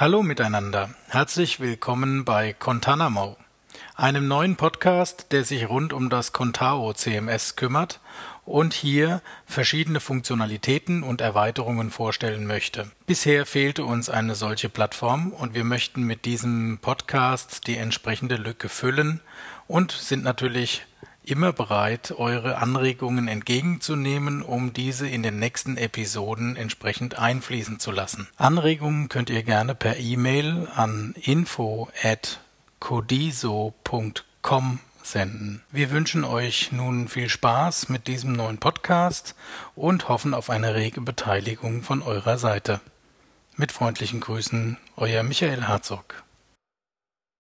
Hallo miteinander, herzlich willkommen bei Contanamo, einem neuen Podcast, der sich rund um das Contao CMS kümmert und hier verschiedene Funktionalitäten und Erweiterungen vorstellen möchte. Bisher fehlte uns eine solche Plattform und wir möchten mit diesem Podcast die entsprechende Lücke füllen und sind natürlich immer bereit, eure Anregungen entgegenzunehmen, um diese in den nächsten Episoden entsprechend einfließen zu lassen. Anregungen könnt ihr gerne per E-Mail an info at codiso.com senden. Wir wünschen euch nun viel Spaß mit diesem neuen Podcast und hoffen auf eine rege Beteiligung von eurer Seite. Mit freundlichen Grüßen, euer Michael Herzog.